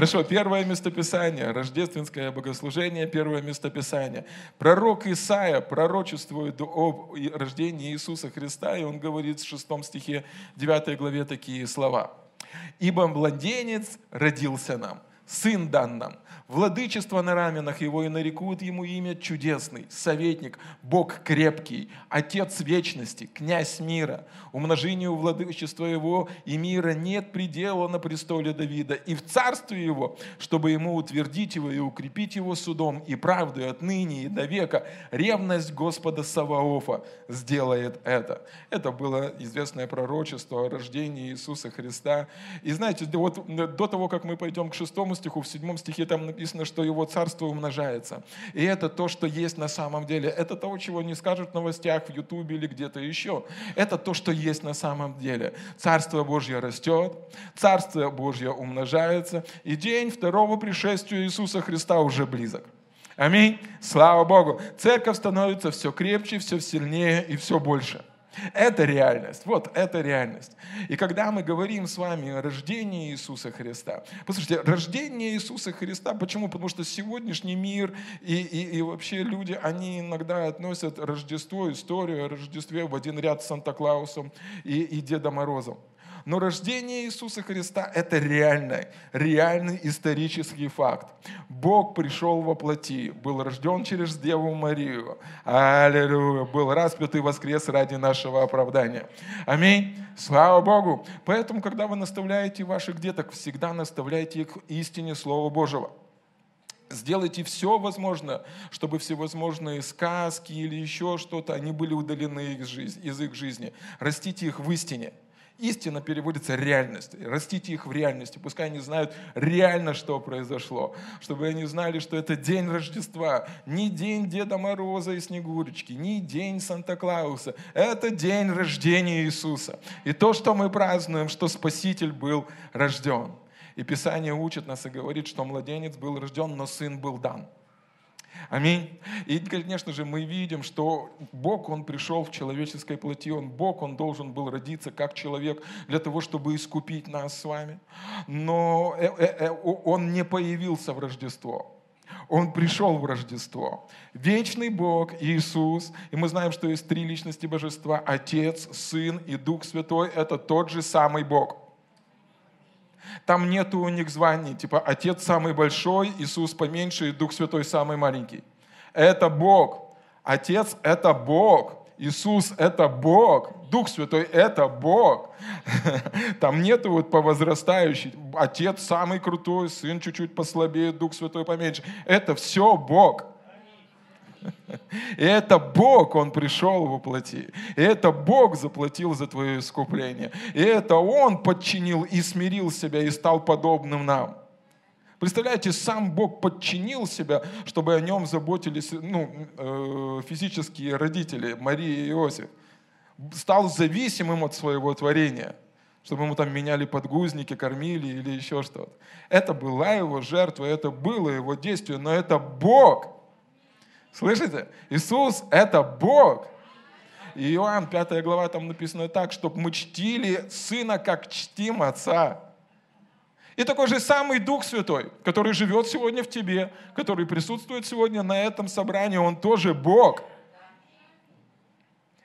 Хорошо, первое местописание, рождественское богослужение, первое местописание. Пророк Исаия пророчествует об рождении Иисуса Христа, и он говорит в шестом стихе 9 главе такие слова. «Ибо младенец родился нам, сын дан нам, Владычество на раменах его и нарекут ему имя чудесный, советник, Бог крепкий, Отец вечности, князь мира. Умножению владычества его и мира нет предела на престоле Давида и в царстве его, чтобы ему утвердить его и укрепить его судом и правдой отныне и до века. Ревность Господа Саваофа сделает это. Это было известное пророчество о рождении Иисуса Христа. И знаете, вот до того, как мы пойдем к шестому стиху, в седьмом стихе там написано, написано, что его царство умножается. И это то, что есть на самом деле. Это того, чего не скажут в новостях, в Ютубе или где-то еще. Это то, что есть на самом деле. Царство Божье растет, Царство Божье умножается, и день второго пришествия Иисуса Христа уже близок. Аминь. Слава Богу. Церковь становится все крепче, все сильнее и все больше. Это реальность. Вот это реальность. И когда мы говорим с вами о рождении Иисуса Христа, послушайте, рождение Иисуса Христа, почему? Потому что сегодняшний мир и, и, и вообще люди, они иногда относят Рождество, историю о Рождестве в один ряд с Санта-Клаусом и, и Дедом Морозом. Но рождение Иисуса Христа – это реальный, реальный исторический факт. Бог пришел во плоти, был рожден через Деву Марию. Аллилуйя. Был распят и воскрес ради нашего оправдания. Аминь. Слава Богу. Поэтому, когда вы наставляете ваших деток, всегда наставляйте их истине Слова Божьего. Сделайте все возможное, чтобы всевозможные сказки или еще что-то, они были удалены из их жизни. Растите их в истине. Истина переводится реальность. Растите их в реальности. Пускай они знают реально, что произошло. Чтобы они знали, что это день Рождества. Не день Деда Мороза и Снегурочки. Не день Санта-Клауса. Это день рождения Иисуса. И то, что мы празднуем, что Спаситель был рожден. И Писание учит нас и говорит, что младенец был рожден, но сын был дан. Аминь. И, конечно же, мы видим, что Бог, Он пришел в человеческой плоти, Он Бог, Он должен был родиться как человек для того, чтобы искупить нас с вами. Но э, э, э, Он не появился в Рождество. Он пришел в Рождество. Вечный Бог, Иисус. И мы знаем, что есть три личности Божества. Отец, Сын и Дух Святой. Это тот же самый Бог. Там нету у них званий, типа Отец самый большой, Иисус поменьше и Дух Святой самый маленький. Это Бог. Отец – это Бог. Иисус – это Бог. Дух Святой – это Бог. Там нету вот по возрастающей. Отец самый крутой, Сын чуть-чуть послабее, Дух Святой поменьше. Это все Бог. И это Бог, Он пришел в воплоти. И это Бог заплатил за твое искупление. И это Он подчинил и смирил себя и стал подобным нам. Представляете, сам Бог подчинил себя, чтобы о нем заботились ну, э, физические родители, Мария и Иосиф. Стал зависимым от своего творения, чтобы ему там меняли подгузники, кормили или еще что-то. Это была его жертва, это было его действие, но это Бог – Слышите? Иисус – это Бог. И Иоанн, 5 глава, там написано так, чтобы мы чтили Сына, как чтим Отца. И такой же самый Дух Святой, который живет сегодня в тебе, который присутствует сегодня на этом собрании, Он тоже Бог –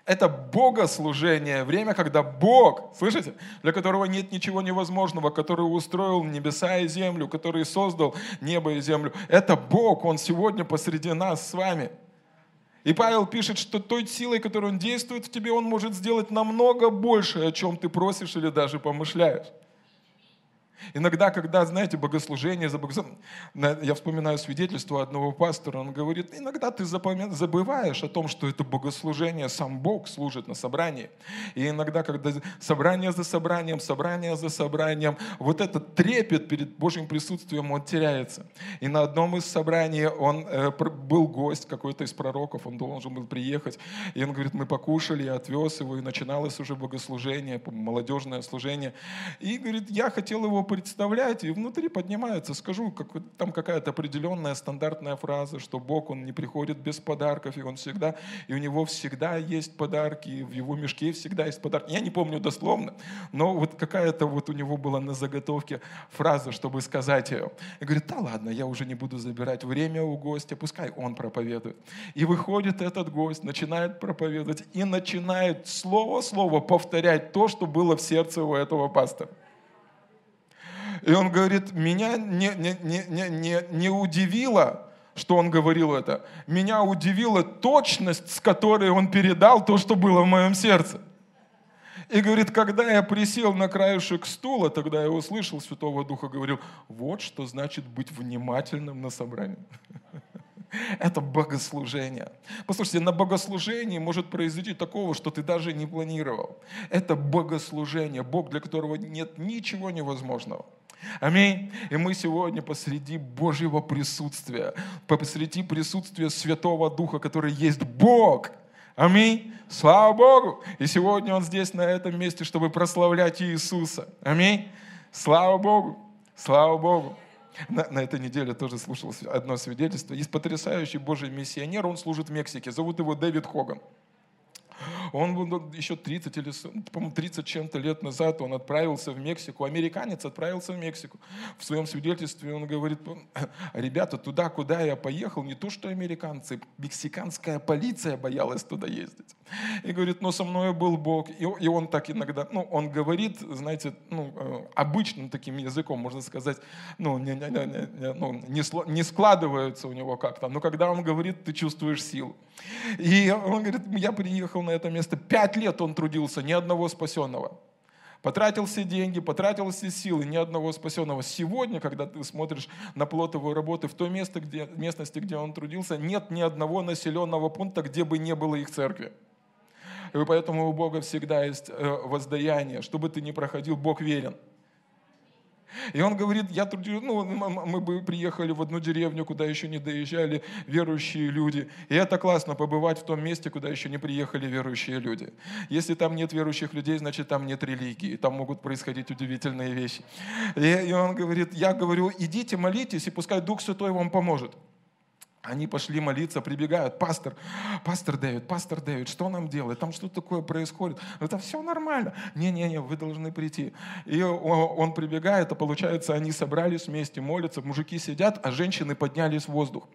это богослужение, время, когда Бог, слышите, для которого нет ничего невозможного, который устроил небеса и землю, который создал небо и землю. Это Бог, Он сегодня посреди нас с вами. И Павел пишет, что той силой, которой Он действует в тебе, Он может сделать намного больше, о чем ты просишь или даже помышляешь. Иногда, когда, знаете, богослужение, за богослужением, я вспоминаю свидетельство одного пастора, он говорит, иногда ты забываешь о том, что это богослужение, сам Бог служит на собрании. И иногда, когда собрание за собранием, собрание за собранием, вот этот трепет перед Божьим присутствием, он теряется. И на одном из собраний он э, был гость какой-то из пророков, он должен был приехать, и он говорит, мы покушали, я отвез его, и начиналось уже богослужение, молодежное служение. И говорит, я хотел его представляете, и внутри поднимается, скажу, как, там какая-то определенная стандартная фраза, что Бог, Он не приходит без подарков, и Он всегда, и у Него всегда есть подарки, и в Его мешке всегда есть подарки. Я не помню дословно, но вот какая-то вот у Него была на заготовке фраза, чтобы сказать ее. И говорит, да ладно, я уже не буду забирать время у гостя, пускай Он проповедует. И выходит этот гость, начинает проповедовать, и начинает слово-слово повторять то, что было в сердце у этого пастора. И он говорит, меня не, не, не, не, не удивило, что он говорил это. Меня удивила точность, с которой он передал то, что было в моем сердце. И говорит, когда я присел на краешек стула, тогда я услышал Святого Духа, говорил, вот что значит быть внимательным на собрании. Это богослужение. Послушайте, на богослужении может произойти такого, что ты даже не планировал. Это богослужение, Бог, для которого нет ничего невозможного. Аминь. И мы сегодня посреди Божьего присутствия, посреди присутствия Святого Духа, который есть Бог. Аминь. Слава Богу. И сегодня Он здесь, на этом месте, чтобы прославлять Иисуса. Аминь. Слава Богу. Слава Богу. На, на этой неделе тоже слушал одно свидетельство. Есть потрясающий Божий миссионер, он служит в Мексике. Зовут его Дэвид Хоган. Он еще 30 или, по-моему, 30 чем-то лет назад он отправился в Мексику. Американец отправился в Мексику. В своем свидетельстве он говорит, ребята, туда, куда я поехал, не то что американцы, мексиканская полиция боялась туда ездить. И говорит, но со мной был Бог. И, он так иногда, ну, он говорит, знаете, ну, э, обычным таким языком, можно сказать, ну, не, не, не, не, ну, не, не складывается у него как-то. Но когда он говорит, ты чувствуешь силу. И он говорит, я приехал на это место, пять лет он трудился, ни одного спасенного. Потратил все деньги, потратил все силы, ни одного спасенного. Сегодня, когда ты смотришь на плотовую работу в той место, где, местности, где он трудился, нет ни одного населенного пункта, где бы не было их церкви. И поэтому у Бога всегда есть э, воздаяние. Что бы ты ни проходил, Бог верен. И он говорит, я трудил, ну, мы бы приехали в одну деревню, куда еще не доезжали верующие люди. И это классно, побывать в том месте, куда еще не приехали верующие люди. Если там нет верующих людей, значит, там нет религии. Там могут происходить удивительные вещи. И, и он говорит, я говорю, идите, молитесь, и пускай Дух Святой вам поможет. Они пошли молиться, прибегают, пастор, пастор Дэвид, пастор Дэвид, что нам делать? Там что такое происходит? Это все нормально. Не-не-не, вы должны прийти. И он прибегает, а получается, они собрались вместе, молятся, мужики сидят, а женщины поднялись в воздух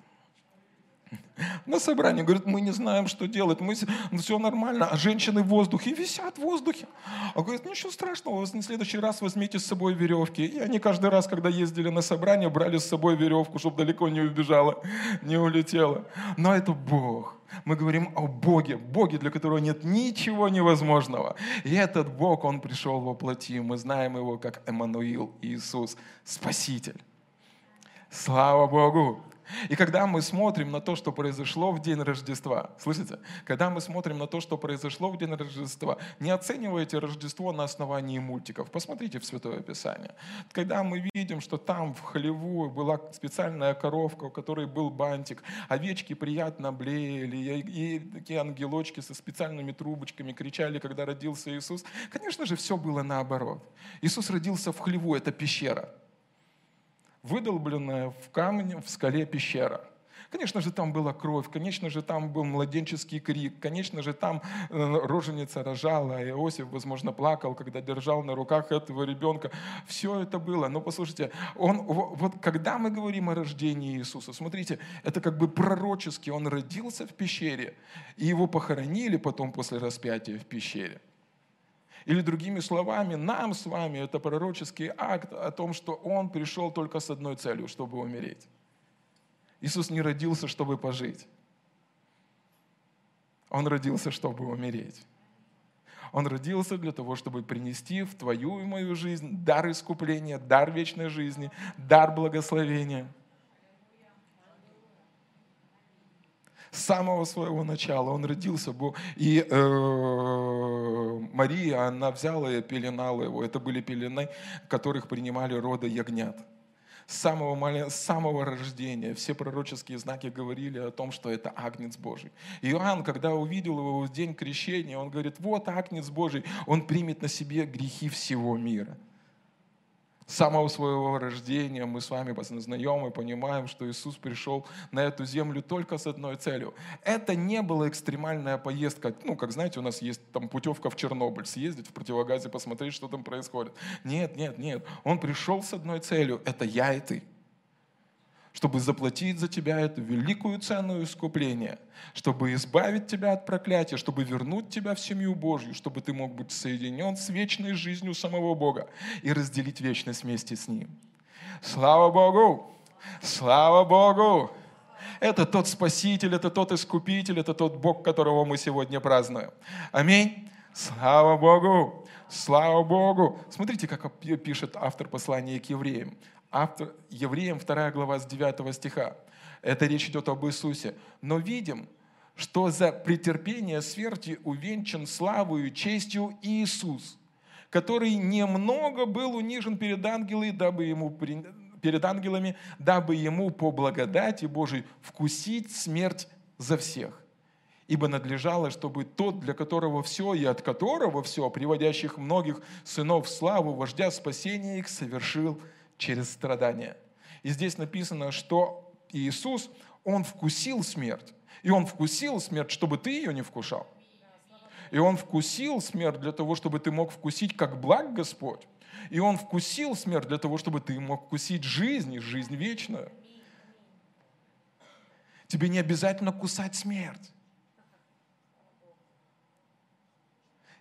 на собрании, говорит, мы не знаем, что делать, мы, все нормально, а женщины в воздухе висят в воздухе. Он говорит, ничего страшного, на следующий раз возьмите с собой веревки. И они каждый раз, когда ездили на собрание, брали с собой веревку, чтобы далеко не убежала, не улетела. Но это Бог. Мы говорим о Боге, Боге, для которого нет ничего невозможного. И этот Бог, Он пришел во плоти. Мы знаем Его как Эммануил, Иисус, Спаситель. Слава Богу! И когда мы смотрим на то, что произошло в день Рождества, слышите, когда мы смотрим на то, что произошло в день Рождества, не оценивайте Рождество на основании мультиков. Посмотрите в Святое Писание. Когда мы видим, что там в хлеву была специальная коровка, у которой был бантик, овечки приятно блеяли, и такие ангелочки со специальными трубочками кричали, когда родился Иисус, конечно же, все было наоборот. Иисус родился в хлеву, это пещера выдолбленная в камне в скале пещера. Конечно же, там была кровь, конечно же, там был младенческий крик, конечно же, там э, роженица рожала, а Иосиф, возможно, плакал, когда держал на руках этого ребенка. Все это было. Но послушайте, он, вот когда мы говорим о рождении Иисуса, смотрите, это как бы пророчески, он родился в пещере, и его похоронили потом после распятия в пещере. Или другими словами, нам с вами это пророческий акт о том, что Он пришел только с одной целью, чтобы умереть. Иисус не родился, чтобы пожить. Он родился, чтобы умереть. Он родился для того, чтобы принести в твою и мою жизнь дар искупления, дар вечной жизни, дар благословения – с самого своего начала. Он родился, и э, Мария, она взяла и пеленала его. Это были пелены, которых принимали рода ягнят. С самого, с самого рождения все пророческие знаки говорили о том, что это Агнец Божий. Иоанн, когда увидел его в день крещения, он говорит, вот Агнец Божий, он примет на себе грехи всего мира – Самого своего рождения мы с вами знаем и понимаем, что Иисус пришел на эту землю только с одной целью. Это не была экстремальная поездка. Ну, как знаете, у нас есть там путевка в Чернобыль, съездить в противогазе, посмотреть, что там происходит. Нет, нет, нет. Он пришел с одной целью. Это я и ты чтобы заплатить за тебя эту великую цену искупления, чтобы избавить тебя от проклятия, чтобы вернуть тебя в семью Божью, чтобы ты мог быть соединен с вечной жизнью самого Бога и разделить вечность вместе с Ним. Слава Богу! Слава Богу! Это тот Спаситель, это тот Искупитель, это тот Бог, которого мы сегодня празднуем. Аминь. Слава Богу! Слава Богу! Смотрите, как пишет автор послания к евреям автор, Евреям 2 глава с 9 стиха. Это речь идет об Иисусе. Но видим, что за претерпение смерти увенчан славою честью Иисус, который немного был унижен перед ангелами, дабы ему перед ангелами, дабы ему по благодати Божией вкусить смерть за всех. Ибо надлежало, чтобы тот, для которого все и от которого все, приводящих многих сынов в славу, вождя спасения их, совершил через страдания. И здесь написано, что Иисус, Он вкусил смерть. И Он вкусил смерть, чтобы ты ее не вкушал. И Он вкусил смерть для того, чтобы ты мог вкусить, как благ Господь. И Он вкусил смерть для того, чтобы ты мог вкусить жизнь и жизнь вечную. Тебе не обязательно кусать смерть.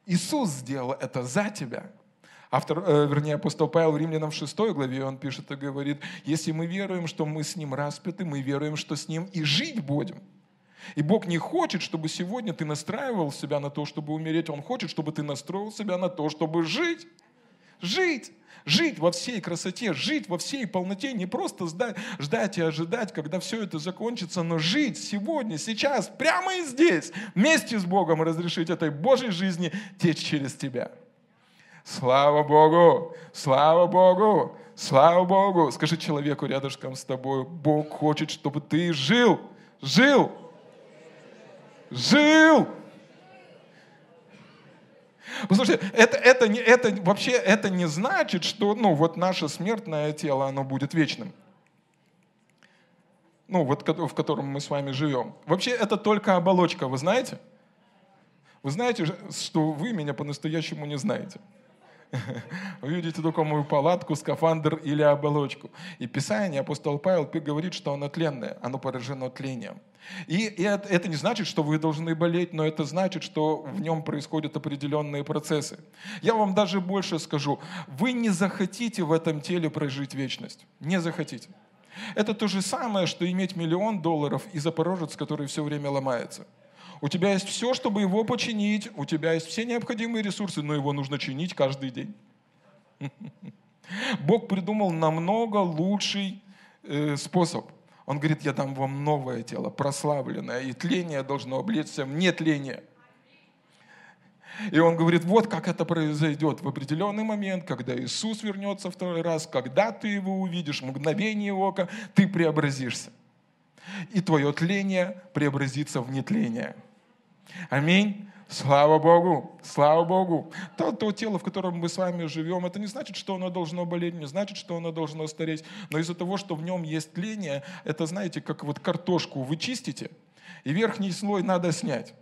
Иисус сделал это за тебя. Автор, э, вернее, апостол Павел Римлянам в 6 главе, он пишет и говорит, если мы веруем, что мы с Ним распяты, мы веруем, что с Ним и жить будем. И Бог не хочет, чтобы сегодня ты настраивал себя на то, чтобы умереть. Он хочет, чтобы ты настроил себя на то, чтобы жить. Жить. Жить во всей красоте, жить во всей полноте, не просто ждать, ждать и ожидать, когда все это закончится, но жить сегодня, сейчас, прямо и здесь, вместе с Богом разрешить этой Божьей жизни течь через тебя. Слава Богу! Слава Богу! Слава Богу! Скажи человеку рядышком с тобой, Бог хочет, чтобы ты жил, жил, жил. Послушайте, это, это, не, это вообще это не значит, что ну, вот наше смертное тело, оно будет вечным. Ну, вот в котором мы с вами живем. Вообще это только оболочка, вы знаете? Вы знаете, что вы меня по-настоящему не знаете. Вы видите только мою палатку, скафандр или оболочку. И Писание, апостол Павел говорит, что оно тленное, оно поражено тлением. И, и это, не значит, что вы должны болеть, но это значит, что в нем происходят определенные процессы. Я вам даже больше скажу. Вы не захотите в этом теле прожить вечность. Не захотите. Это то же самое, что иметь миллион долларов и запорожец, который все время ломается. У тебя есть все, чтобы его починить, у тебя есть все необходимые ресурсы, но его нужно чинить каждый день. Бог придумал намного лучший э, способ. Он говорит, я дам вам новое тело, прославленное, и тление должно облечься в нетление. И он говорит, вот как это произойдет в определенный момент, когда Иисус вернется второй раз, когда ты его увидишь, мгновение ока, ты преобразишься. И твое тление преобразится в нетление. Аминь. Слава Богу, слава Богу. То, то тело, в котором мы с вами живем, это не значит, что оно должно болеть, не значит, что оно должно стареть. Но из-за того, что в нем есть тление, это, знаете, как вот картошку вы чистите, и верхний слой надо снять.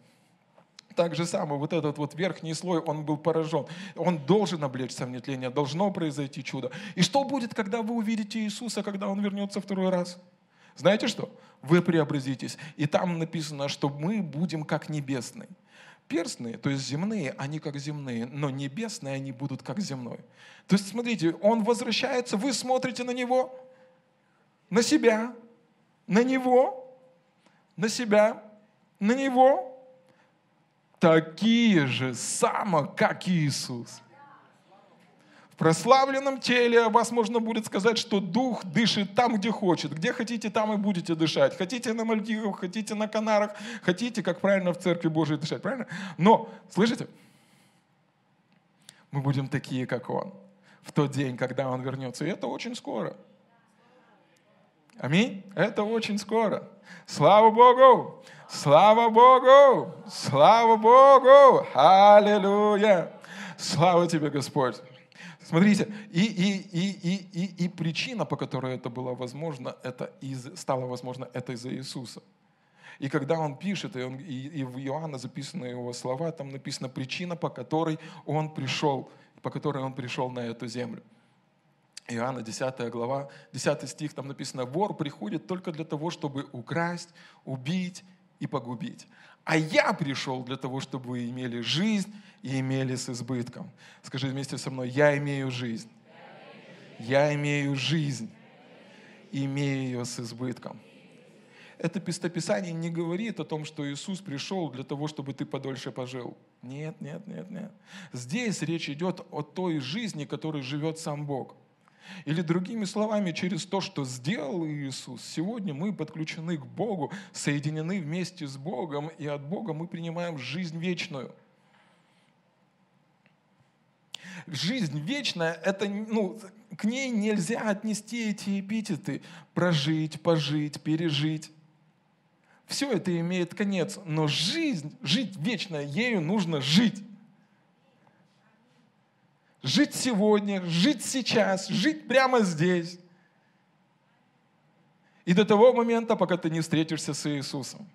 Так же самое, вот этот вот верхний слой, он был поражен. Он должен облечься в нетление, должно произойти чудо. И что будет, когда вы увидите Иисуса, когда Он вернется второй раз? Знаете что? Вы преобразитесь. И там написано, что мы будем как небесные. Перстные, то есть земные, они как земные, но небесные они будут как земной. То есть, смотрите, он возвращается, вы смотрите на него, на себя, на него, на себя, на него, такие же само, как Иисус прославленном теле о вас можно будет сказать, что Дух дышит там, где хочет. Где хотите, там и будете дышать. Хотите на Мальдивах, хотите на Канарах, хотите, как правильно в Церкви Божией дышать. Правильно? Но, слышите? Мы будем такие, как Он. В тот день, когда Он вернется. И это очень скоро. Аминь? Это очень скоро. Слава Богу! Слава Богу! Слава Богу! Аллилуйя! Слава тебе, Господь! Смотрите, и, и, и, и, и, и причина, по которой это было возможно, это из, стало возможно, это из-за Иисуса. И когда он пишет, и, он, и, и в Иоанна записаны его слова, там написано причина, по которой он пришел, по которой он пришел на эту землю. Иоанна 10 глава, 10 стих, там написано, вор приходит только для того, чтобы украсть, убить и погубить. А я пришел для того, чтобы вы имели жизнь и имели с избытком. Скажи вместе со мной, я имею жизнь. Я имею жизнь. Имею ее с избытком это пистописание не говорит о том, что Иисус пришел для того, чтобы ты подольше пожил. Нет, нет, нет, нет. Здесь речь идет о той жизни, которой живет сам Бог. Или другими словами, через то, что сделал Иисус, сегодня мы подключены к Богу, соединены вместе с Богом, и от Бога мы принимаем жизнь вечную. Жизнь вечная, это, ну, к ней нельзя отнести эти эпитеты прожить, пожить, пережить. Все это имеет конец, но жизнь, жить вечно, ею нужно жить. Жить сегодня, жить сейчас, жить прямо здесь. И до того момента, пока ты не встретишься с Иисусом.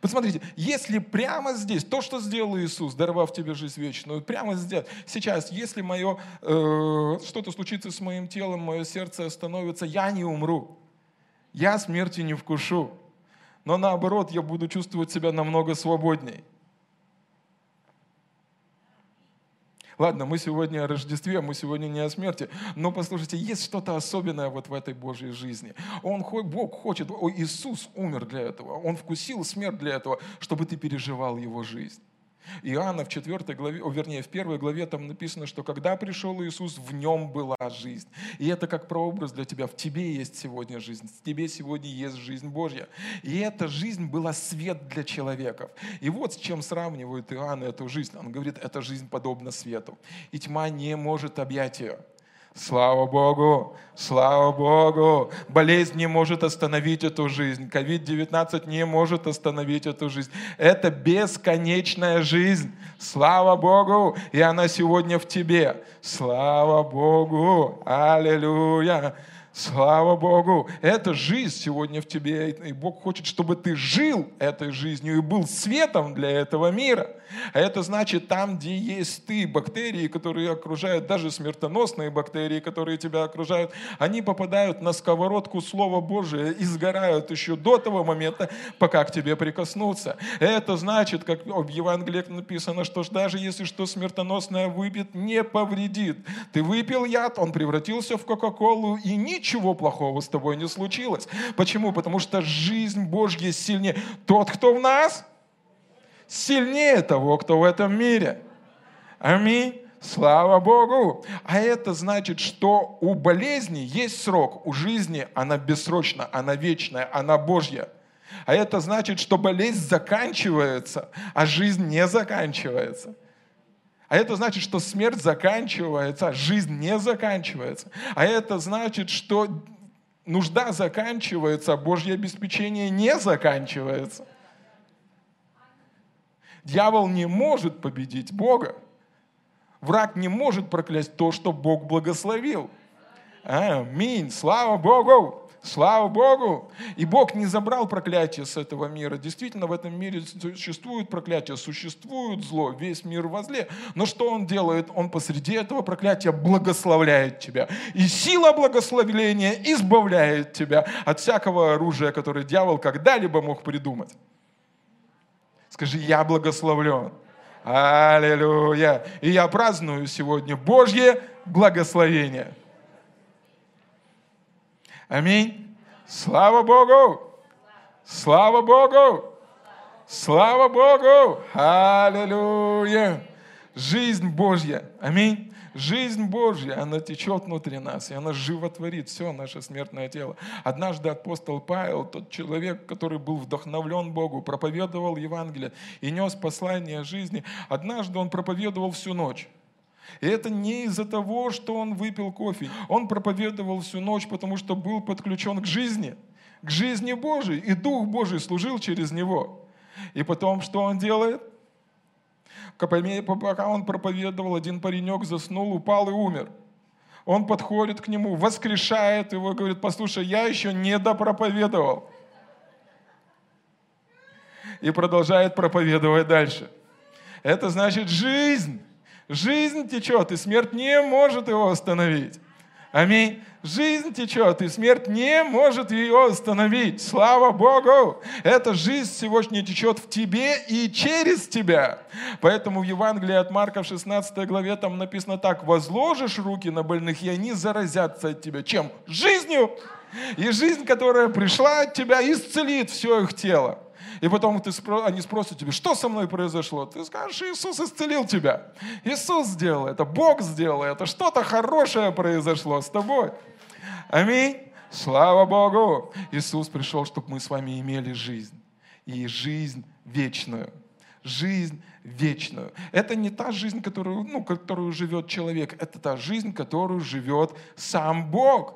Посмотрите, если прямо здесь, то, что сделал Иисус, даровав тебе жизнь вечную, прямо здесь, сейчас, если мое, э, что-то случится с моим телом, мое сердце остановится, я не умру, я смерти не вкушу но наоборот, я буду чувствовать себя намного свободней. Ладно, мы сегодня о Рождестве, мы сегодня не о смерти, но послушайте, есть что-то особенное вот в этой Божьей жизни. Он, Бог хочет, Иисус умер для этого, Он вкусил смерть для этого, чтобы ты переживал Его жизнь. Иоанна в 4 главе, о, вернее, в первой главе там написано, что когда пришел Иисус, в нем была жизнь. И это как прообраз для тебя. В тебе есть сегодня жизнь, в тебе сегодня есть жизнь Божья. И эта жизнь была свет для человеков. И вот с чем сравнивает Иоанн эту жизнь. Он говорит, эта жизнь подобна свету. И тьма не может объять ее. Слава Богу, слава Богу. Болезнь не может остановить эту жизнь. COVID-19 не может остановить эту жизнь. Это бесконечная жизнь. Слава Богу. И она сегодня в тебе. Слава Богу. Аллилуйя. Слава Богу, эта жизнь сегодня в тебе, и Бог хочет, чтобы ты жил этой жизнью и был светом для этого мира. А это значит, там, где есть ты, бактерии, которые окружают, даже смертоносные бактерии, которые тебя окружают, они попадают на сковородку Слова Божия и сгорают еще до того момента, пока к тебе прикоснутся. Это значит, как в Евангелии написано, что даже если что смертоносное выпьет, не повредит. Ты выпил яд, он превратился в Кока-Колу, и ничего плохого с тобой не случилось. Почему? Потому что жизнь Божья сильнее. Тот, кто в нас, сильнее того, кто в этом мире. Аминь. Слава Богу! А это значит, что у болезни есть срок, у жизни она бессрочна, она вечная, она Божья. А это значит, что болезнь заканчивается, а жизнь не заканчивается. А это значит, что смерть заканчивается, а жизнь не заканчивается. А это значит, что нужда заканчивается, а Божье обеспечение не заканчивается. Дьявол не может победить Бога. Враг не может проклясть то, что Бог благословил. Аминь. Слава Богу. Слава Богу! И Бог не забрал проклятие с этого мира. Действительно, в этом мире существует проклятие, существует зло, весь мир возле. Но что Он делает? Он посреди этого проклятия благословляет тебя. И сила благословления избавляет тебя от всякого оружия, которое дьявол когда-либо мог придумать. Скажи, я благословлен. Аллилуйя. И я праздную сегодня Божье благословение. Аминь. Слава Богу. Слава Богу. Слава Богу. Аллилуйя. Жизнь Божья. Аминь. Жизнь Божья, она течет внутри нас, и она животворит все наше смертное тело. Однажды апостол Павел, тот человек, который был вдохновлен Богу, проповедовал Евангелие и нес послание жизни, однажды он проповедовал всю ночь. И это не из-за того, что он выпил кофе. Он проповедовал всю ночь, потому что был подключен к жизни, к жизни Божией, и Дух Божий служил через него. И потом что он делает? Пока он проповедовал, один паренек заснул, упал и умер. Он подходит к нему, воскрешает его, говорит, послушай, я еще не допроповедовал. И продолжает проповедовать дальше. Это значит жизнь. Жизнь течет, и смерть не может его остановить. Аминь. Жизнь течет, и смерть не может ее остановить. Слава Богу! Эта жизнь сегодня течет в тебе и через тебя. Поэтому в Евангелии от Марка в 16 главе там написано так. «Возложишь руки на больных, и они заразятся от тебя». Чем? Жизнью! И жизнь, которая пришла от тебя, исцелит все их тело. И потом ты, они спросят тебя, что со мной произошло? Ты скажешь, Иисус исцелил тебя. Иисус сделал это, Бог сделал это, что-то хорошее произошло с тобой. Аминь. Слава Богу. Иисус пришел, чтобы мы с вами имели жизнь. И жизнь вечную. Жизнь вечную. Это не та жизнь, которую, ну, которую живет человек. Это та жизнь, которую живет сам Бог.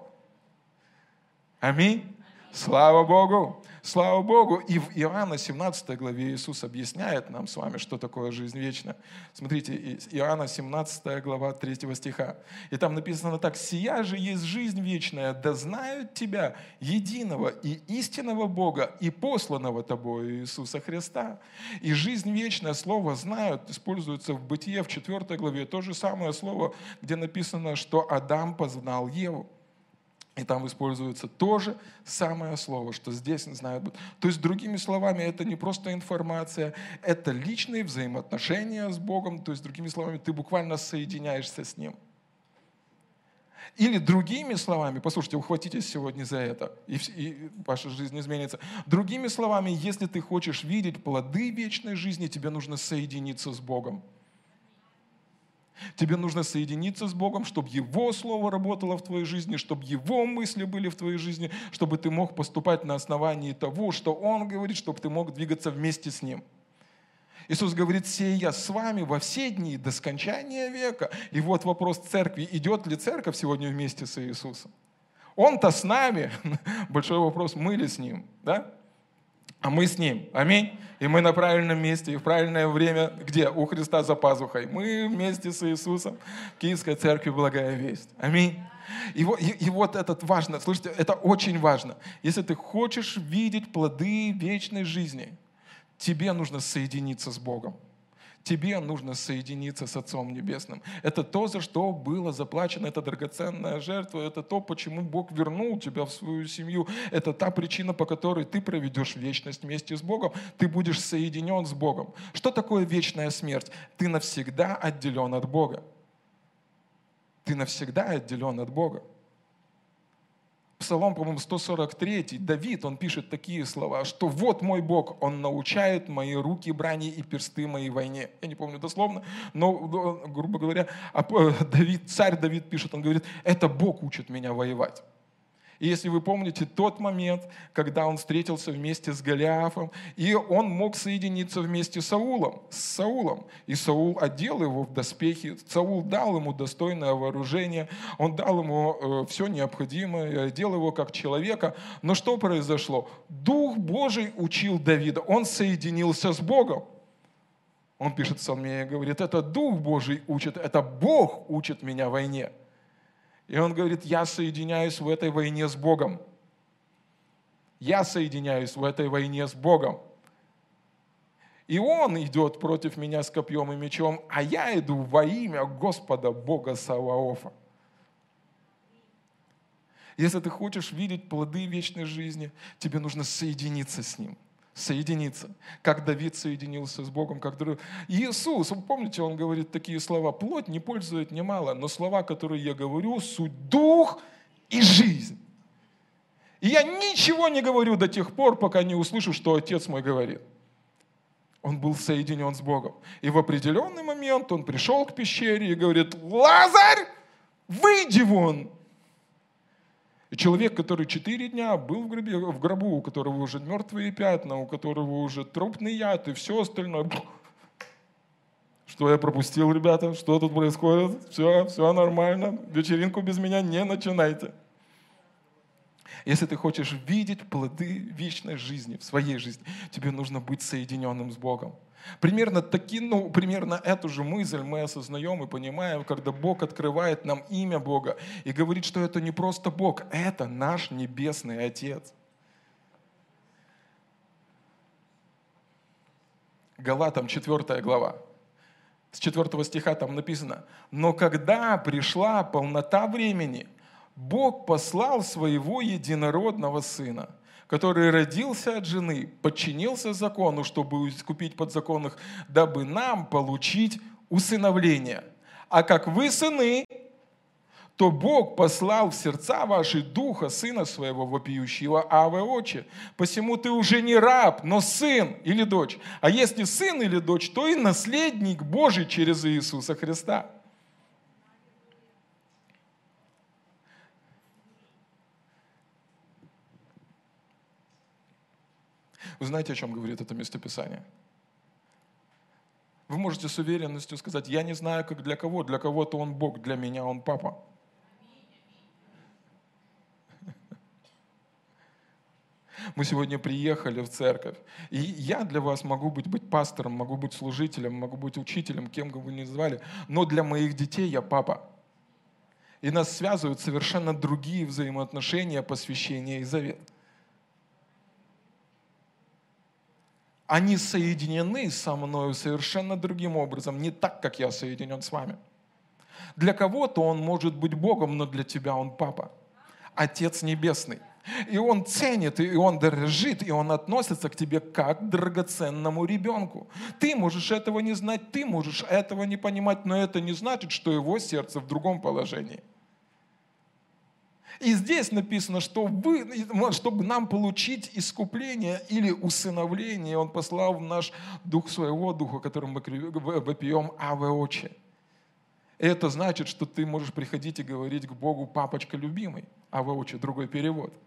Аминь. Слава Богу. Слава Богу. И в Иоанна 17 главе Иисус объясняет нам с вами, что такое жизнь вечная. Смотрите, Иоанна 17 глава 3 стиха. И там написано так. «Сия же есть жизнь вечная, да знают Тебя, единого и истинного Бога, и посланного Тобою Иисуса Христа». И жизнь вечная, слово «знают» используется в Бытие в 4 главе. То же самое слово, где написано, что Адам познал Еву. И там используется то же самое слово, что здесь знают. То есть, другими словами, это не просто информация, это личные взаимоотношения с Богом. То есть, другими словами, ты буквально соединяешься с Ним. Или другими словами, послушайте, ухватитесь сегодня за это, и, и ваша жизнь изменится. Другими словами, если ты хочешь видеть плоды вечной жизни, тебе нужно соединиться с Богом. Тебе нужно соединиться с Богом, чтобы Его Слово работало в твоей жизни, чтобы Его мысли были в твоей жизни, чтобы ты мог поступать на основании того, что Он говорит, чтобы ты мог двигаться вместе с Ним. Иисус говорит, сей я с вами во все дни до скончания века. И вот вопрос церкви, идет ли церковь сегодня вместе с Иисусом? Он-то с нами. Большой вопрос, мы ли с Ним? Да? А мы с Ним. Аминь. И мы на правильном месте и в правильное время. Где? У Христа за пазухой. Мы вместе с Иисусом в Киевской церкви благая весть. Аминь. И вот, и, и вот это важно, слышите, это очень важно. Если ты хочешь видеть плоды вечной жизни, тебе нужно соединиться с Богом тебе нужно соединиться с Отцом Небесным. Это то, за что было заплачено, это драгоценная жертва, это то, почему Бог вернул тебя в свою семью. Это та причина, по которой ты проведешь вечность вместе с Богом, ты будешь соединен с Богом. Что такое вечная смерть? Ты навсегда отделен от Бога. Ты навсегда отделен от Бога. Псалом, по-моему, 143, Давид, он пишет такие слова, что вот мой Бог, он научает мои руки брани и персты моей войне. Я не помню дословно, но, грубо говоря, а, Давид, царь Давид пишет, он говорит, это Бог учит меня воевать. И если вы помните тот момент, когда он встретился вместе с Голиафом, и он мог соединиться вместе с Саулом, с Саулом. И Саул одел его в доспехи, Саул дал ему достойное вооружение, он дал ему э, все необходимое, одел его как человека. Но что произошло? Дух Божий учил Давида, он соединился с Богом. Он пишет в Псалме, говорит, это Дух Божий учит, это Бог учит меня войне. И он говорит, я соединяюсь в этой войне с Богом. Я соединяюсь в этой войне с Богом. И он идет против меня с копьем и мечом, а я иду во имя Господа Бога Саваофа. Если ты хочешь видеть плоды вечной жизни, тебе нужно соединиться с Ним соединиться. Как Давид соединился с Богом, как друг. Иисус, вы помните, он говорит такие слова, плоть не пользует немало, но слова, которые я говорю, суть дух и жизнь. И я ничего не говорю до тех пор, пока не услышу, что Отец мой говорит. Он был соединен с Богом. И в определенный момент он пришел к пещере и говорит, Лазарь, выйди вон. И человек, который четыре дня был в, гробе, в гробу, у которого уже мертвые пятна, у которого уже трупный яд и все остальное. Что я пропустил, ребята? Что тут происходит? Все, все нормально. Вечеринку без меня не начинайте. Если ты хочешь видеть плоды вечной жизни в своей жизни, тебе нужно быть соединенным с Богом. Примерно, таки, ну, примерно эту же мысль мы осознаем и понимаем, когда Бог открывает нам имя Бога и говорит, что это не просто Бог, это наш Небесный Отец. Галатам 4 глава. С 4 стиха там написано, «Но когда пришла полнота времени, Бог послал своего единородного Сына, который родился от жены, подчинился закону, чтобы искупить подзаконных, дабы нам получить усыновление. А как вы сыны, то Бог послал в сердца ваши духа Сына Своего вопиющего Аве Отче. Посему ты уже не раб, но сын или дочь. А если сын или дочь, то и наследник Божий через Иисуса Христа. Вы знаете, о чем говорит это местописание? Вы можете с уверенностью сказать, я не знаю, как для кого. Для кого-то он Бог, для меня он папа. Мы сегодня приехали в церковь, и я для вас могу быть, быть пастором, могу быть служителем, могу быть учителем, кем бы вы ни звали, но для моих детей я папа. И нас связывают совершенно другие взаимоотношения, посвящения и завет. Они соединены со мною совершенно другим образом, не так, как я соединен с вами. Для кого-то он может быть Богом, но для тебя он папа, Отец Небесный. И он ценит, и он дорожит, и он относится к тебе как к драгоценному ребенку. Ты можешь этого не знать, ты можешь этого не понимать, но это не значит, что его сердце в другом положении – и здесь написано, что вы, чтобы нам получить искупление или усыновление, Он послал в наш дух своего духа, которым мы вопием Аве Отче. Это значит, что ты можешь приходить и говорить к Богу, папочка любимый, Аве Отче, другой перевод –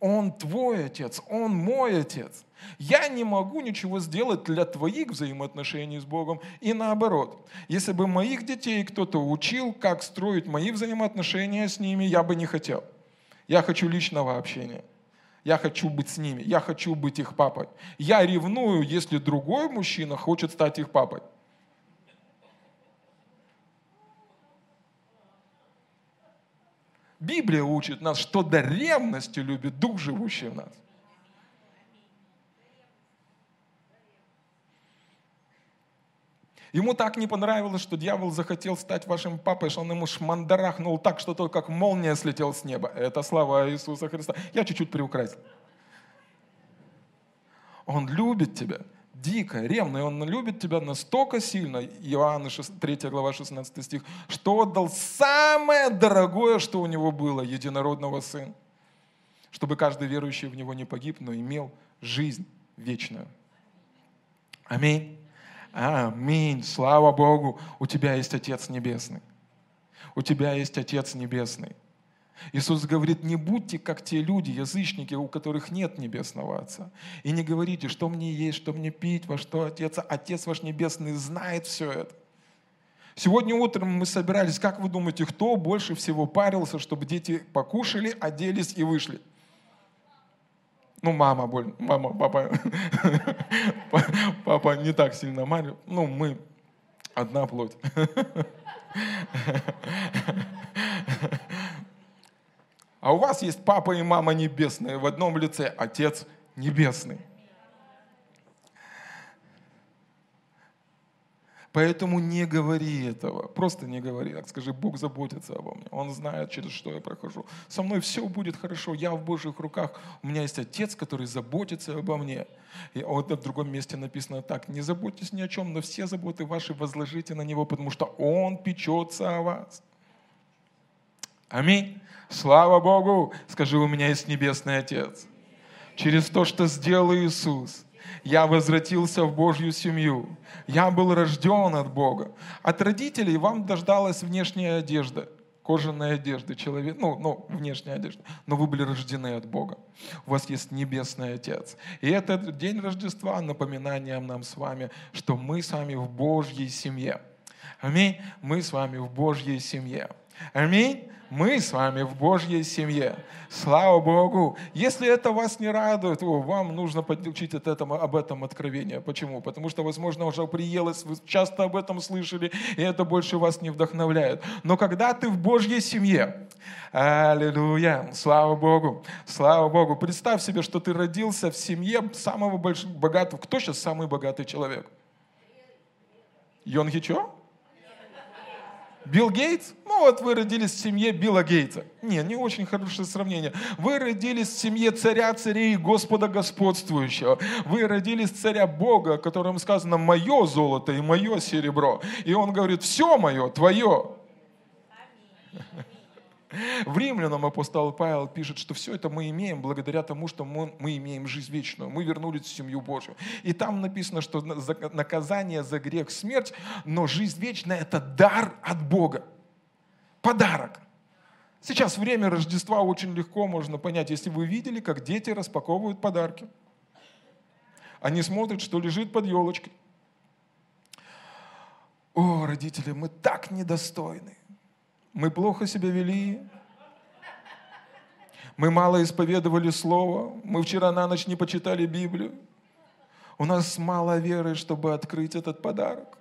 он твой отец, он мой отец. Я не могу ничего сделать для твоих взаимоотношений с Богом. И наоборот, если бы моих детей кто-то учил, как строить мои взаимоотношения с ними, я бы не хотел. Я хочу личного общения. Я хочу быть с ними. Я хочу быть их папой. Я ревную, если другой мужчина хочет стать их папой. Библия учит нас, что до ревности любит Дух, живущий в нас. Ему так не понравилось, что дьявол захотел стать вашим папой, что он ему шмандарахнул так, что то, как молния слетел с неба. Это слава Иисуса Христа. Я чуть-чуть приукрасил. Он любит тебя дико, ревно, и Он любит тебя настолько сильно, Иоанна 3 глава 16 стих, что отдал самое дорогое, что у Него было, единородного Сына, чтобы каждый верующий в Него не погиб, но имел жизнь вечную. Аминь. Аминь. Слава Богу, у тебя есть Отец Небесный. У тебя есть Отец Небесный. Иисус говорит, не будьте как те люди, язычники, у которых нет небесного Отца. И не говорите, что мне есть, что мне пить, во что Отец. Отец ваш Небесный знает все это. Сегодня утром мы собирались, как вы думаете, кто больше всего парился, чтобы дети покушали, оделись и вышли? Ну, мама, боль, мама, папа, папа не так сильно марил. Ну, мы одна плоть. А у вас есть папа и мама небесные в одном лице, Отец небесный. Поэтому не говори этого, просто не говори. Так скажи, Бог заботится обо мне, Он знает, через что я прохожу. Со мной все будет хорошо, я в Божьих руках. У меня есть Отец, который заботится обо мне. И вот в другом месте написано так, не заботьтесь ни о чем, но все заботы ваши возложите на Него, потому что Он печется о вас. Аминь. Слава Богу! Скажи, у меня есть Небесный Отец. Через то, что сделал Иисус, я возвратился в Божью семью. Я был рожден от Бога. От родителей вам дождалась внешняя одежда, кожаная одежда, человек, ну, ну, внешняя одежда. Но вы были рождены от Бога. У вас есть Небесный Отец. И этот день Рождества напоминанием нам с вами, что мы с вами в Божьей семье. Аминь. Мы с вами в Божьей семье. Аминь. Мы с вами в Божьей семье. Слава Богу. Если это вас не радует, то вам нужно получить от этого, об этом откровение. Почему? Потому что, возможно, уже приелось, вы часто об этом слышали, и это больше вас не вдохновляет. Но когда ты в Божьей семье, аллилуйя, слава Богу, слава Богу, представь себе, что ты родился в семье самого большого, богатого. Кто сейчас самый богатый человек? Йон Хичо? Билл Гейтс? Ну вот вы родились в семье Билла Гейтса. Не, не очень хорошее сравнение. Вы родились в семье царя царей и Господа господствующего. Вы родились царя Бога, которому сказано «мое золото и мое серебро». И он говорит «все мое, твое». Аминь. В Римлянам апостол Павел пишет, что все это мы имеем благодаря тому, что мы, мы имеем жизнь вечную. Мы вернулись в семью Божью. И там написано, что наказание за грех – смерть, но жизнь вечная – это дар от Бога. Подарок. Сейчас время Рождества очень легко можно понять, если вы видели, как дети распаковывают подарки. Они смотрят, что лежит под елочкой. О, родители, мы так недостойны. Мы плохо себя вели. Мы мало исповедовали Слово. Мы вчера на ночь не почитали Библию. У нас мало веры, чтобы открыть этот подарок.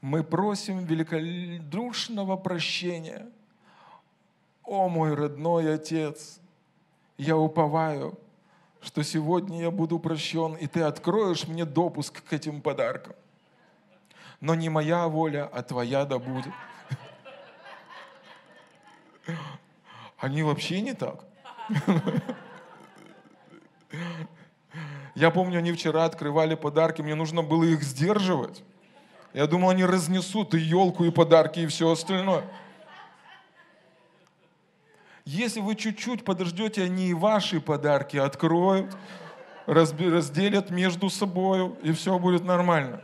Мы просим великодушного прощения. О мой родной Отец, я уповаю, что сегодня я буду прощен, и Ты откроешь мне допуск к этим подаркам. Но не моя воля, а Твоя да будет. Они вообще не так. Я помню, они вчера открывали подарки, мне нужно было их сдерживать. Я думал, они разнесут и елку, и подарки, и все остальное. Если вы чуть-чуть подождете, они и ваши подарки откроют, разделят между собой, и все будет нормально.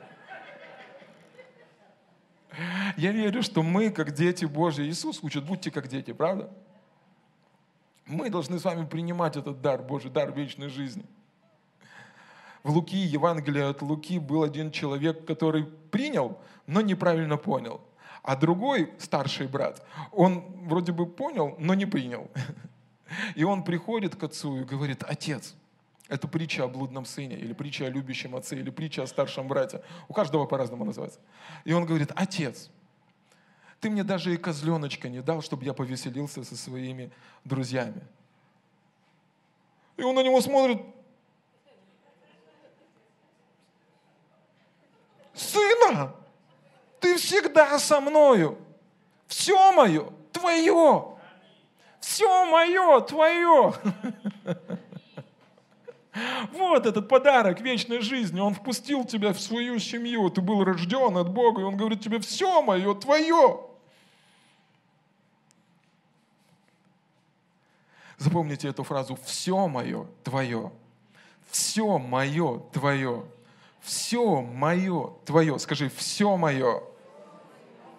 Я верю, что мы, как дети Божьи, Иисус учит, будьте как дети, правда? Мы должны с вами принимать этот дар Божий, дар вечной жизни. В Луки, Евангелие от Луки, был один человек, который принял, но неправильно понял. А другой, старший брат, он вроде бы понял, но не принял. И он приходит к отцу и говорит, отец, это притча о блудном сыне, или притча о любящем отце, или притча о старшем брате. У каждого по-разному называется. И он говорит, отец, ты мне даже и козленочка не дал, чтобы я повеселился со своими друзьями. И он на него смотрит. Сына, ты всегда со мною. Все мое, твое. Все мое, твое. Вот этот подарок вечной жизни. Он впустил тебя в свою семью. Ты был рожден от Бога, и Он говорит тебе, все мое, твое. Запомните эту фразу «все мое твое». Все мое твое. Все мое твое. Скажи, все мое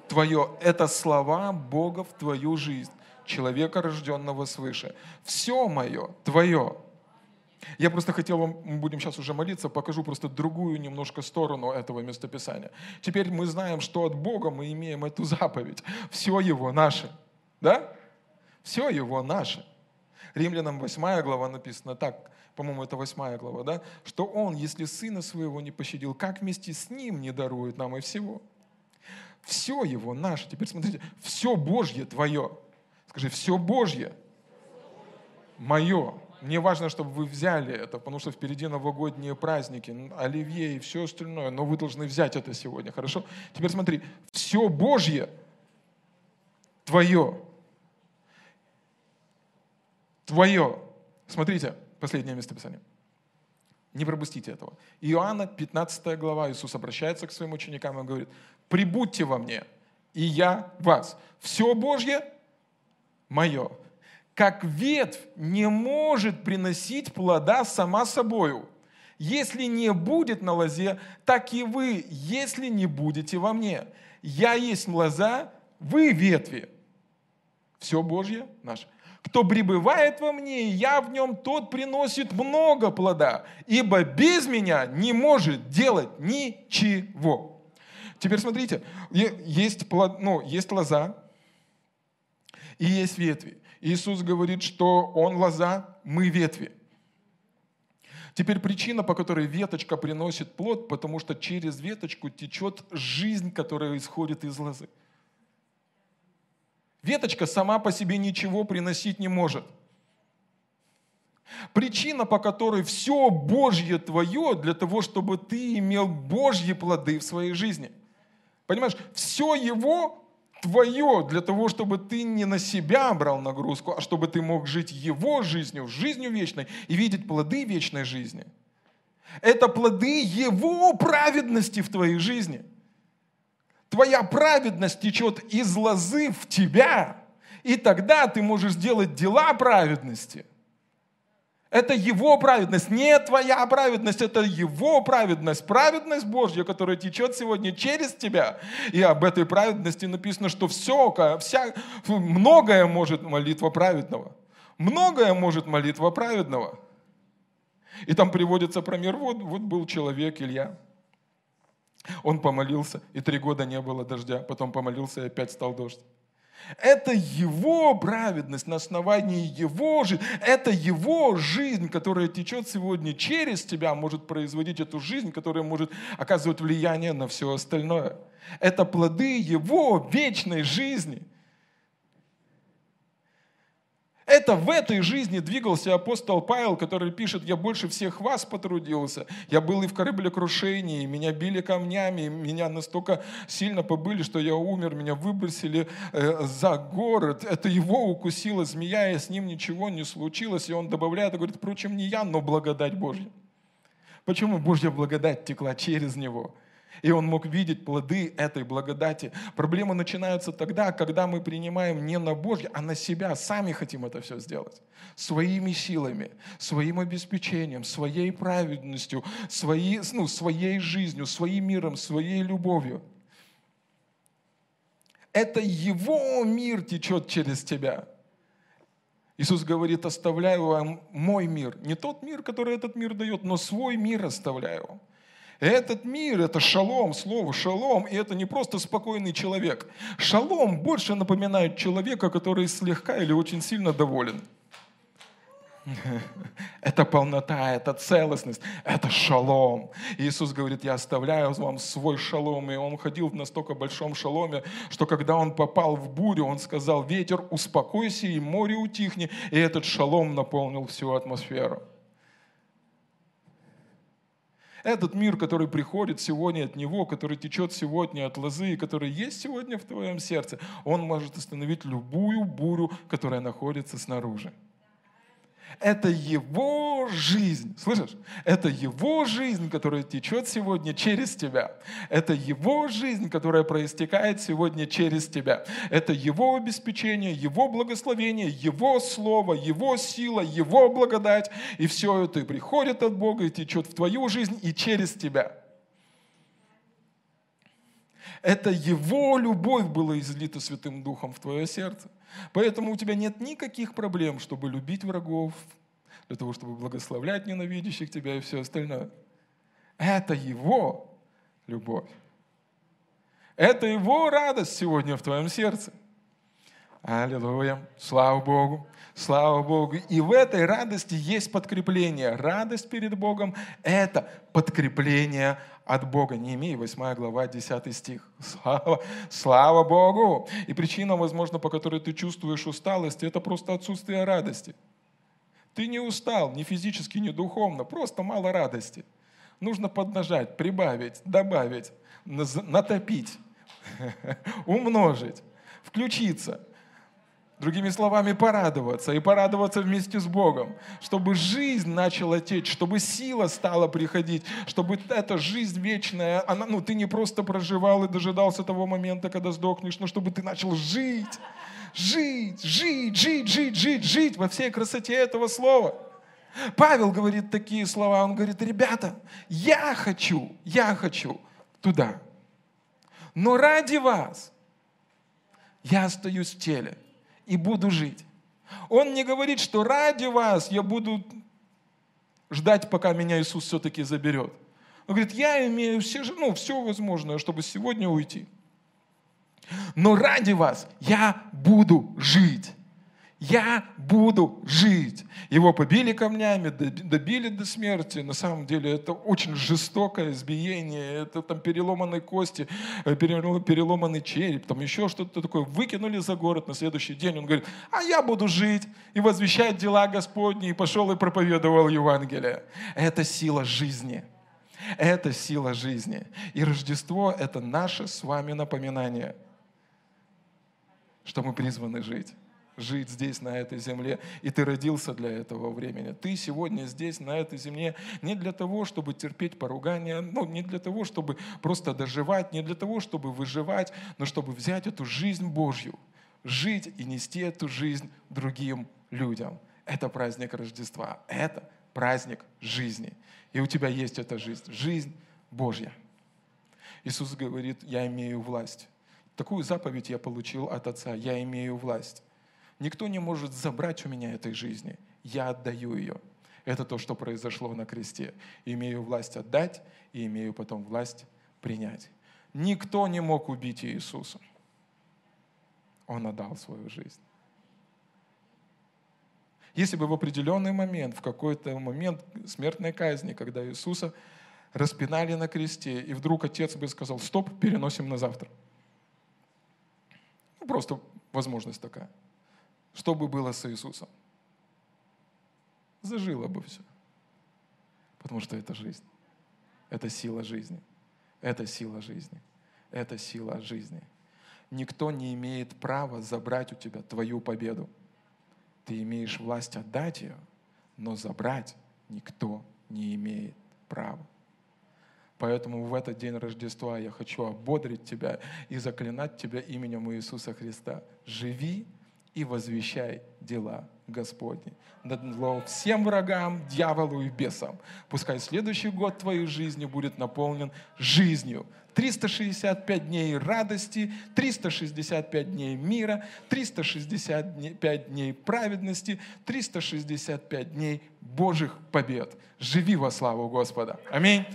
твое. Это слова Бога в твою жизнь, человека, рожденного свыше. Все мое твое. Я просто хотел вам, мы будем сейчас уже молиться, покажу просто другую немножко сторону этого местописания. Теперь мы знаем, что от Бога мы имеем эту заповедь. Все Его наше. Да? Все Его наше. Римлянам 8 глава написано так, по-моему, это 8 глава, да, что Он, если Сына Своего не пощадил, как вместе с Ним не дарует нам и всего? Все Его наше. Теперь смотрите, все Божье твое. Скажи, все Божье мое. Мне важно, чтобы вы взяли это, потому что впереди новогодние праздники, оливье и все остальное, но вы должны взять это сегодня, хорошо? Теперь смотри, все Божье твое твое. Смотрите, последнее местописание. Не пропустите этого. Иоанна, 15 глава, Иисус обращается к своим ученикам и говорит, «Прибудьте во мне, и я вас. Все Божье мое. Как ветвь не может приносить плода сама собою, если не будет на лозе, так и вы, если не будете во мне. Я есть лоза, вы ветви. Все Божье наше. Кто пребывает во мне, и я в нем, тот приносит много плода, ибо без меня не может делать ничего. Теперь смотрите, есть, плод, ну, есть лоза, и есть ветви. Иисус говорит, что Он лоза, мы ветви. Теперь причина, по которой веточка приносит плод, потому что через веточку течет жизнь, которая исходит из лозы. Веточка сама по себе ничего приносить не может. Причина, по которой все Божье твое, для того, чтобы ты имел Божьи плоды в своей жизни. Понимаешь, все Его твое для того, чтобы ты не на себя брал нагрузку, а чтобы ты мог жить Его жизнью, жизнью вечной и видеть плоды вечной жизни. Это плоды Его праведности в твоей жизни. Твоя праведность течет из лозы в тебя, и тогда ты можешь сделать дела праведности – это Его праведность, не твоя праведность, это Его праведность, праведность Божья, которая течет сегодня через тебя. И об этой праведности написано, что все, вся, многое может молитва праведного. Многое может молитва праведного. И там приводится пример, вот, вот был человек Илья, он помолился, и три года не было дождя, потом помолился, и опять стал дождь. Это его праведность на основании его жизни. Это его жизнь, которая течет сегодня через тебя, может производить эту жизнь, которая может оказывать влияние на все остальное. Это плоды его вечной жизни – это в этой жизни двигался апостол Павел, который пишет, я больше всех вас потрудился. Я был и в кораблекрушении, меня били камнями, меня настолько сильно побыли, что я умер, меня выбросили э, за город. Это его укусила змея, и с ним ничего не случилось. И он добавляет, и говорит, впрочем, не я, но благодать Божья. Почему Божья благодать текла через него? И он мог видеть плоды этой благодати. Проблемы начинаются тогда, когда мы принимаем не на Божье, а на себя. Сами хотим это все сделать. Своими силами, своим обеспечением, своей праведностью, своей, ну, своей жизнью, своим миром, своей любовью. Это Его мир течет через тебя. Иисус говорит, оставляю вам мой мир. Не тот мир, который этот мир дает, но свой мир оставляю. Этот мир – это шалом, слово шалом, и это не просто спокойный человек. Шалом больше напоминает человека, который слегка или очень сильно доволен. Это полнота, это целостность, это шалом. Иисус говорит, я оставляю вам свой шалом. И он ходил в настолько большом шаломе, что когда он попал в бурю, он сказал, ветер, успокойся, и море утихни. И этот шалом наполнил всю атмосферу. Этот мир, который приходит сегодня от Него, который течет сегодня от лозы, и который есть сегодня в твоем сердце, он может остановить любую бурю, которая находится снаружи. Это его жизнь, слышишь? Это его жизнь, которая течет сегодня через тебя. Это его жизнь, которая проистекает сегодня через тебя. Это его обеспечение, его благословение, его слово, его сила, его благодать. И все это приходит от Бога и течет в твою жизнь и через тебя. Это Его любовь была излита Святым Духом в твое сердце. Поэтому у тебя нет никаких проблем, чтобы любить врагов, для того, чтобы благословлять ненавидящих тебя и все остальное. Это Его любовь. Это Его радость сегодня в твоем сердце. Аллилуйя. Слава Богу. Слава Богу. И в этой радости есть подкрепление. Радость перед Богом – это подкрепление от Бога. Неемия, 8 глава, 10 стих. Слава, слава Богу! И причина, возможно, по которой ты чувствуешь усталость, это просто отсутствие радости. Ты не устал ни физически, ни духовно, просто мало радости. Нужно поднажать, прибавить, добавить, натопить, умножить, включиться – Другими словами, порадоваться и порадоваться вместе с Богом, чтобы жизнь начала течь, чтобы сила стала приходить, чтобы эта жизнь вечная, она, ну, ты не просто проживал и дожидался того момента, когда сдохнешь, но чтобы ты начал жить, жить, жить, жить, жить, жить, жить во всей красоте этого слова. Павел говорит такие слова, он говорит, ребята, я хочу, я хочу туда, но ради вас я остаюсь в теле и буду жить. Он не говорит, что ради вас я буду ждать, пока меня Иисус все-таки заберет. Он говорит, я имею все, ну, все возможное, чтобы сегодня уйти. Но ради вас я буду жить. Я буду жить. Его побили камнями, добили до смерти. На самом деле это очень жестокое избиение. Это там переломанные кости, э, переломанный череп, там еще что-то такое. Выкинули за город на следующий день. Он говорит, а я буду жить и возвещать дела Господни. И пошел и проповедовал Евангелие. Это сила жизни. Это сила жизни. И Рождество – это наше с вами напоминание, что мы призваны жить жить здесь, на этой земле, и ты родился для этого времени. Ты сегодня здесь, на этой земле, не для того, чтобы терпеть поругания, ну, не для того, чтобы просто доживать, не для того, чтобы выживать, но чтобы взять эту жизнь Божью, жить и нести эту жизнь другим людям. Это праздник Рождества, это праздник жизни. И у тебя есть эта жизнь, жизнь Божья. Иисус говорит, я имею власть. Такую заповедь я получил от Отца, я имею власть. Никто не может забрать у меня этой жизни. Я отдаю ее. Это то, что произошло на кресте. Имею власть отдать и имею потом власть принять. Никто не мог убить Иисуса. Он отдал свою жизнь. Если бы в определенный момент, в какой-то момент смертной казни, когда Иисуса распинали на кресте, и вдруг отец бы сказал, стоп, переносим на завтра. Ну, просто возможность такая – что бы было с Иисусом? Зажило бы все. Потому что это жизнь. Это сила жизни. Это сила жизни. Это сила жизни. Никто не имеет права забрать у тебя твою победу. Ты имеешь власть отдать ее, но забрать никто не имеет права. Поэтому в этот день Рождества я хочу ободрить тебя и заклинать тебя именем Иисуса Христа. Живи и возвещай дела Господни. Надло всем врагам, дьяволу и бесам. Пускай следующий год твоей жизни будет наполнен жизнью. 365 дней радости, 365 дней мира, 365 дней праведности, 365 дней Божьих побед. Живи во славу Господа. Аминь.